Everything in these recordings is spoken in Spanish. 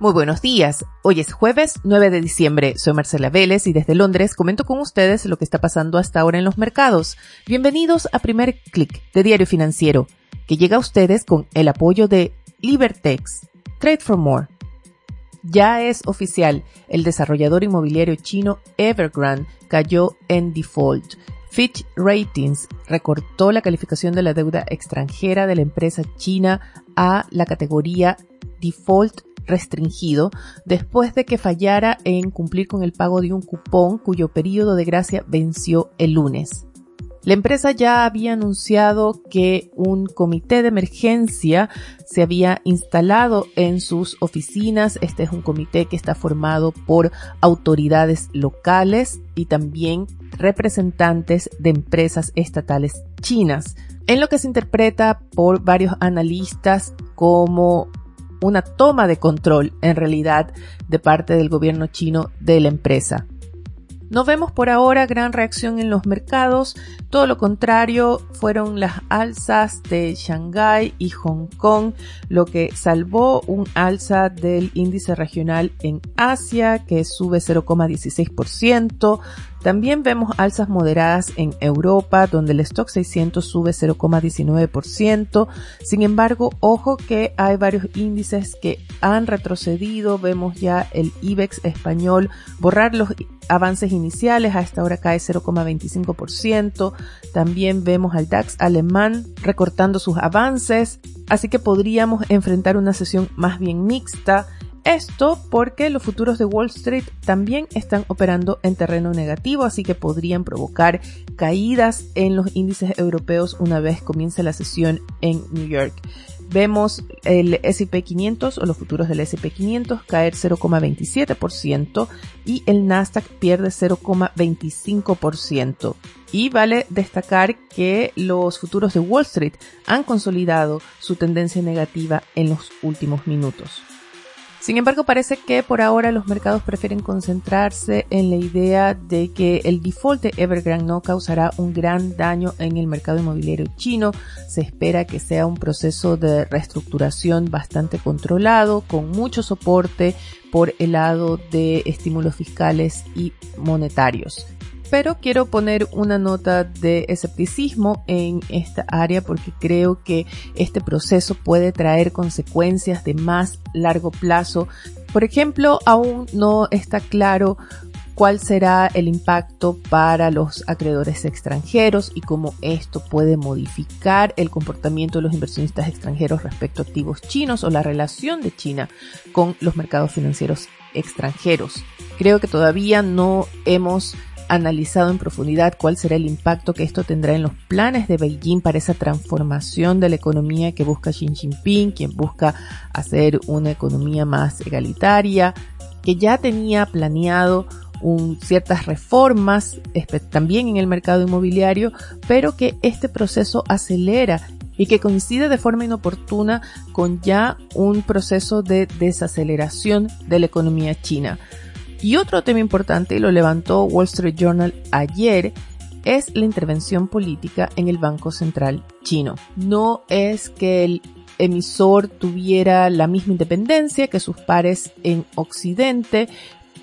Muy buenos días. Hoy es jueves 9 de diciembre. Soy Marcela Vélez y desde Londres comento con ustedes lo que está pasando hasta ahora en los mercados. Bienvenidos a Primer Click de Diario Financiero, que llega a ustedes con el apoyo de Libertex. Trade for More. Ya es oficial, el desarrollador inmobiliario chino Evergrande cayó en default. Fitch Ratings recortó la calificación de la deuda extranjera de la empresa china a la categoría default restringido después de que fallara en cumplir con el pago de un cupón cuyo periodo de gracia venció el lunes. La empresa ya había anunciado que un comité de emergencia se había instalado en sus oficinas. Este es un comité que está formado por autoridades locales y también representantes de empresas estatales chinas, en lo que se interpreta por varios analistas como una toma de control en realidad de parte del gobierno chino de la empresa. No vemos por ahora gran reacción en los mercados, todo lo contrario fueron las alzas de Shanghái y Hong Kong, lo que salvó un alza del índice regional en Asia que sube 0,16%, también vemos alzas moderadas en Europa, donde el stock 600 sube 0,19%. Sin embargo, ojo que hay varios índices que han retrocedido. Vemos ya el IBEX español borrar los avances iniciales. A esta hora cae 0,25%. También vemos al DAX alemán recortando sus avances. Así que podríamos enfrentar una sesión más bien mixta esto porque los futuros de Wall Street también están operando en terreno negativo, así que podrían provocar caídas en los índices europeos una vez comience la sesión en New York. Vemos el S&P 500 o los futuros del S&P 500 caer 0,27% y el Nasdaq pierde 0,25%. Y vale destacar que los futuros de Wall Street han consolidado su tendencia negativa en los últimos minutos. Sin embargo, parece que por ahora los mercados prefieren concentrarse en la idea de que el default de Evergrande no causará un gran daño en el mercado inmobiliario chino. Se espera que sea un proceso de reestructuración bastante controlado, con mucho soporte por el lado de estímulos fiscales y monetarios pero quiero poner una nota de escepticismo en esta área porque creo que este proceso puede traer consecuencias de más largo plazo. Por ejemplo, aún no está claro cuál será el impacto para los acreedores extranjeros y cómo esto puede modificar el comportamiento de los inversionistas extranjeros respecto a activos chinos o la relación de China con los mercados financieros extranjeros. Creo que todavía no hemos analizado en profundidad cuál será el impacto que esto tendrá en los planes de Beijing para esa transformación de la economía que busca Xi Jinping, quien busca hacer una economía más egalitaria, que ya tenía planeado ciertas reformas también en el mercado inmobiliario, pero que este proceso acelera y que coincide de forma inoportuna con ya un proceso de desaceleración de la economía china. Y otro tema importante, y lo levantó Wall Street Journal ayer, es la intervención política en el Banco Central chino. No es que el emisor tuviera la misma independencia que sus pares en Occidente,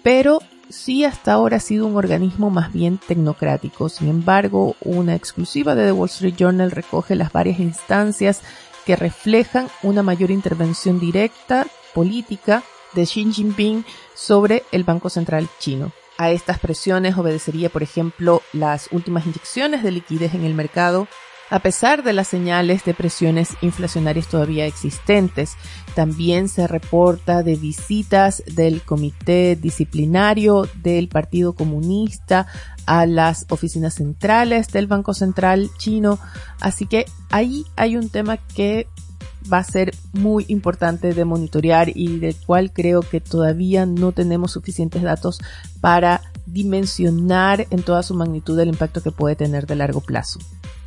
pero sí hasta ahora ha sido un organismo más bien tecnocrático. Sin embargo, una exclusiva de The Wall Street Journal recoge las varias instancias que reflejan una mayor intervención directa política de Xi Jinping sobre el Banco Central chino. A estas presiones obedecería, por ejemplo, las últimas inyecciones de liquidez en el mercado, a pesar de las señales de presiones inflacionarias todavía existentes. También se reporta de visitas del Comité Disciplinario del Partido Comunista a las oficinas centrales del Banco Central chino. Así que ahí hay un tema que va a ser muy importante de monitorear y del cual creo que todavía no tenemos suficientes datos para dimensionar en toda su magnitud el impacto que puede tener de largo plazo.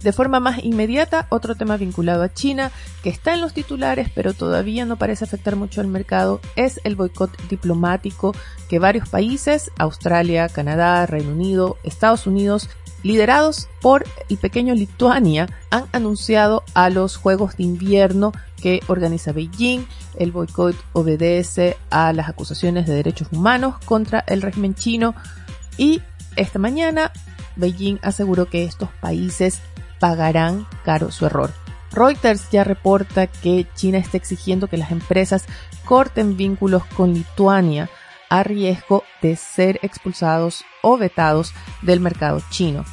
De forma más inmediata, otro tema vinculado a China, que está en los titulares pero todavía no parece afectar mucho al mercado, es el boicot diplomático que varios países, Australia, Canadá, Reino Unido, Estados Unidos, liderados por el pequeño Lituania, han anunciado a los Juegos de Invierno que organiza Beijing. El boicot obedece a las acusaciones de derechos humanos contra el régimen chino y esta mañana Beijing aseguró que estos países pagarán caro su error. Reuters ya reporta que China está exigiendo que las empresas corten vínculos con Lituania a riesgo de ser expulsados o vetados del mercado chino.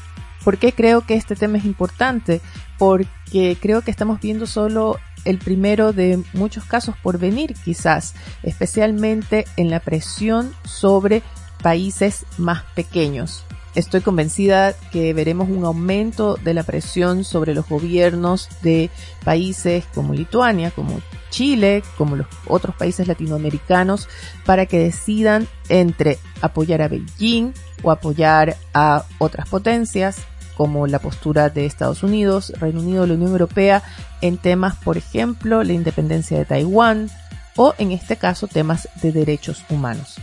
¿Por qué creo que este tema es importante? Porque creo que estamos viendo solo el primero de muchos casos por venir quizás, especialmente en la presión sobre países más pequeños. Estoy convencida que veremos un aumento de la presión sobre los gobiernos de países como Lituania, como Chile, como los otros países latinoamericanos, para que decidan entre apoyar a Beijing o apoyar a otras potencias como la postura de Estados Unidos, Reino Unido, la Unión Europea en temas, por ejemplo, la independencia de Taiwán o en este caso temas de derechos humanos.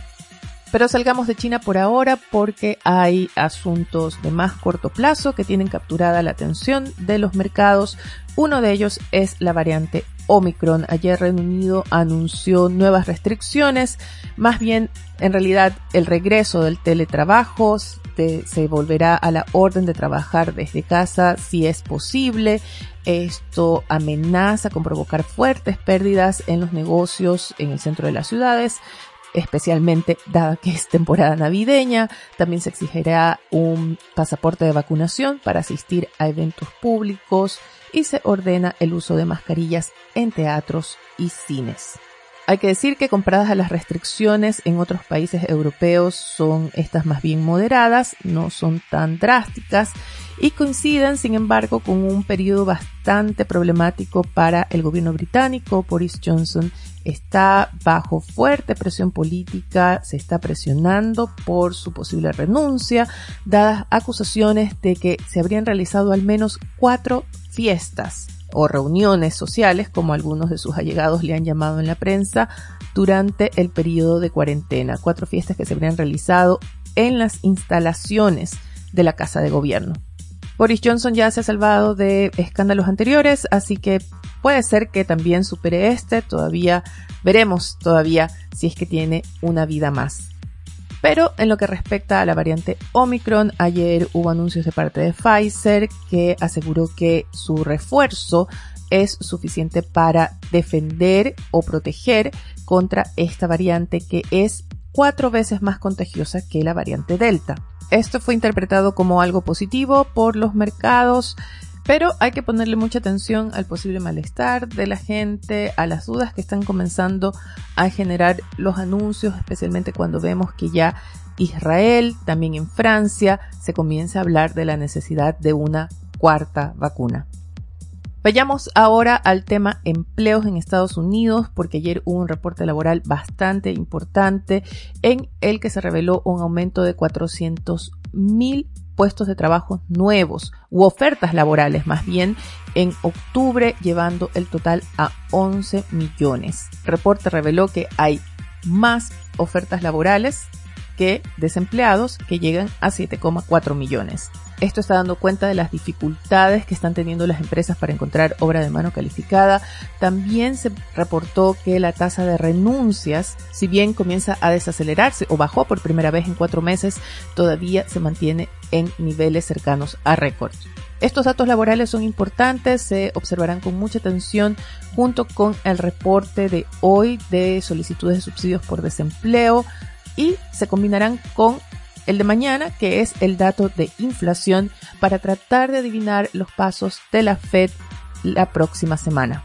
Pero salgamos de China por ahora porque hay asuntos de más corto plazo que tienen capturada la atención de los mercados. Uno de ellos es la variante Omicron. Ayer Reino Unido anunció nuevas restricciones, más bien en realidad el regreso del teletrabajo, se volverá a la orden de trabajar desde casa si es posible. Esto amenaza con provocar fuertes pérdidas en los negocios en el centro de las ciudades especialmente dada que es temporada navideña. También se exigirá un pasaporte de vacunación para asistir a eventos públicos y se ordena el uso de mascarillas en teatros y cines. Hay que decir que comparadas a las restricciones en otros países europeos son estas más bien moderadas, no son tan drásticas y coinciden sin embargo con un periodo bastante problemático para el gobierno británico. Boris Johnson está bajo fuerte presión política, se está presionando por su posible renuncia, dadas acusaciones de que se habrían realizado al menos cuatro fiestas o reuniones sociales, como algunos de sus allegados le han llamado en la prensa, durante el periodo de cuarentena. Cuatro fiestas que se habrían realizado en las instalaciones de la Casa de Gobierno. Boris Johnson ya se ha salvado de escándalos anteriores, así que puede ser que también supere este, todavía veremos todavía si es que tiene una vida más. Pero en lo que respecta a la variante Omicron, ayer hubo anuncios de parte de Pfizer que aseguró que su refuerzo es suficiente para defender o proteger contra esta variante que es cuatro veces más contagiosa que la variante Delta. Esto fue interpretado como algo positivo por los mercados pero hay que ponerle mucha atención al posible malestar de la gente, a las dudas que están comenzando a generar los anuncios, especialmente cuando vemos que ya Israel, también en Francia, se comienza a hablar de la necesidad de una cuarta vacuna. Vayamos ahora al tema empleos en Estados Unidos, porque ayer hubo un reporte laboral bastante importante en el que se reveló un aumento de 400 mil puestos de trabajo nuevos u ofertas laborales más bien en octubre llevando el total a 11 millones. Reporte reveló que hay más ofertas laborales que desempleados que llegan a 7,4 millones. Esto está dando cuenta de las dificultades que están teniendo las empresas para encontrar obra de mano calificada. También se reportó que la tasa de renuncias, si bien comienza a desacelerarse o bajó por primera vez en cuatro meses, todavía se mantiene en niveles cercanos a récord. Estos datos laborales son importantes, se observarán con mucha atención junto con el reporte de hoy de solicitudes de subsidios por desempleo y se combinarán con el de mañana, que es el dato de inflación, para tratar de adivinar los pasos de la Fed la próxima semana.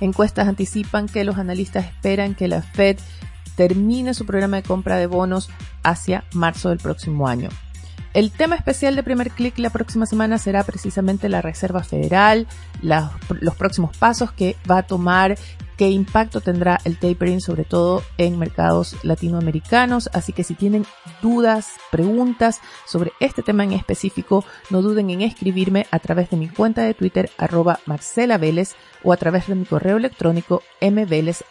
Encuestas anticipan que los analistas esperan que la Fed termine su programa de compra de bonos hacia marzo del próximo año. El tema especial de primer clic la próxima semana será precisamente la Reserva Federal, los próximos pasos que va a tomar qué impacto tendrá el tapering, sobre todo en mercados latinoamericanos. Así que si tienen dudas, preguntas sobre este tema en específico, no duden en escribirme a través de mi cuenta de Twitter arroba Marcela Vélez o a través de mi correo electrónico mveles.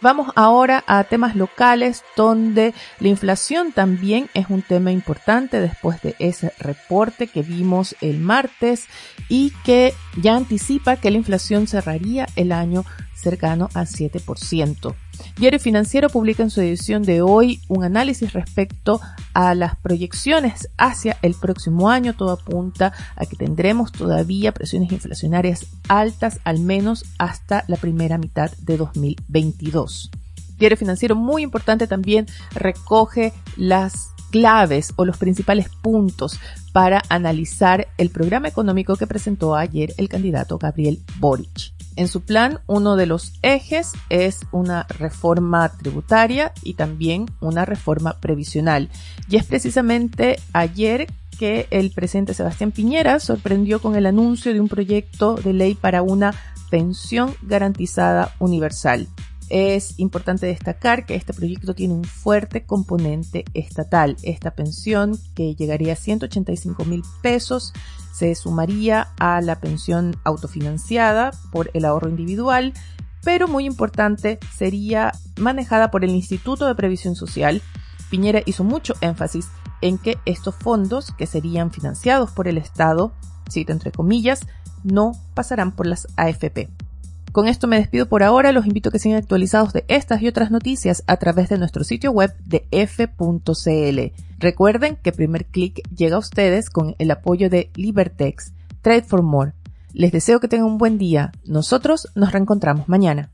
Vamos ahora a temas locales donde la inflación también es un tema importante después de ese reporte que vimos el martes y que ya anticipa que la inflación cerraría el año cercano al 7%. Diario Financiero publica en su edición de hoy un análisis respecto a las proyecciones hacia el próximo año. Todo apunta a que tendremos todavía presiones inflacionarias altas al menos hasta la primera mitad de 2022. Diario Financiero muy importante también recoge las claves o los principales puntos para analizar el programa económico que presentó ayer el candidato Gabriel Boric. En su plan, uno de los ejes es una reforma tributaria y también una reforma previsional. Y es precisamente ayer que el presidente Sebastián Piñera sorprendió con el anuncio de un proyecto de ley para una pensión garantizada universal. Es importante destacar que este proyecto tiene un fuerte componente estatal. Esta pensión, que llegaría a 185 mil pesos, se sumaría a la pensión autofinanciada por el ahorro individual, pero muy importante, sería manejada por el Instituto de Previsión Social. Piñera hizo mucho énfasis en que estos fondos, que serían financiados por el Estado, cito entre comillas, no pasarán por las AFP. Con esto me despido por ahora, los invito a que sigan actualizados de estas y otras noticias a través de nuestro sitio web de f.cl. Recuerden que primer clic llega a ustedes con el apoyo de Libertex, Trade for More. Les deseo que tengan un buen día. Nosotros nos reencontramos mañana.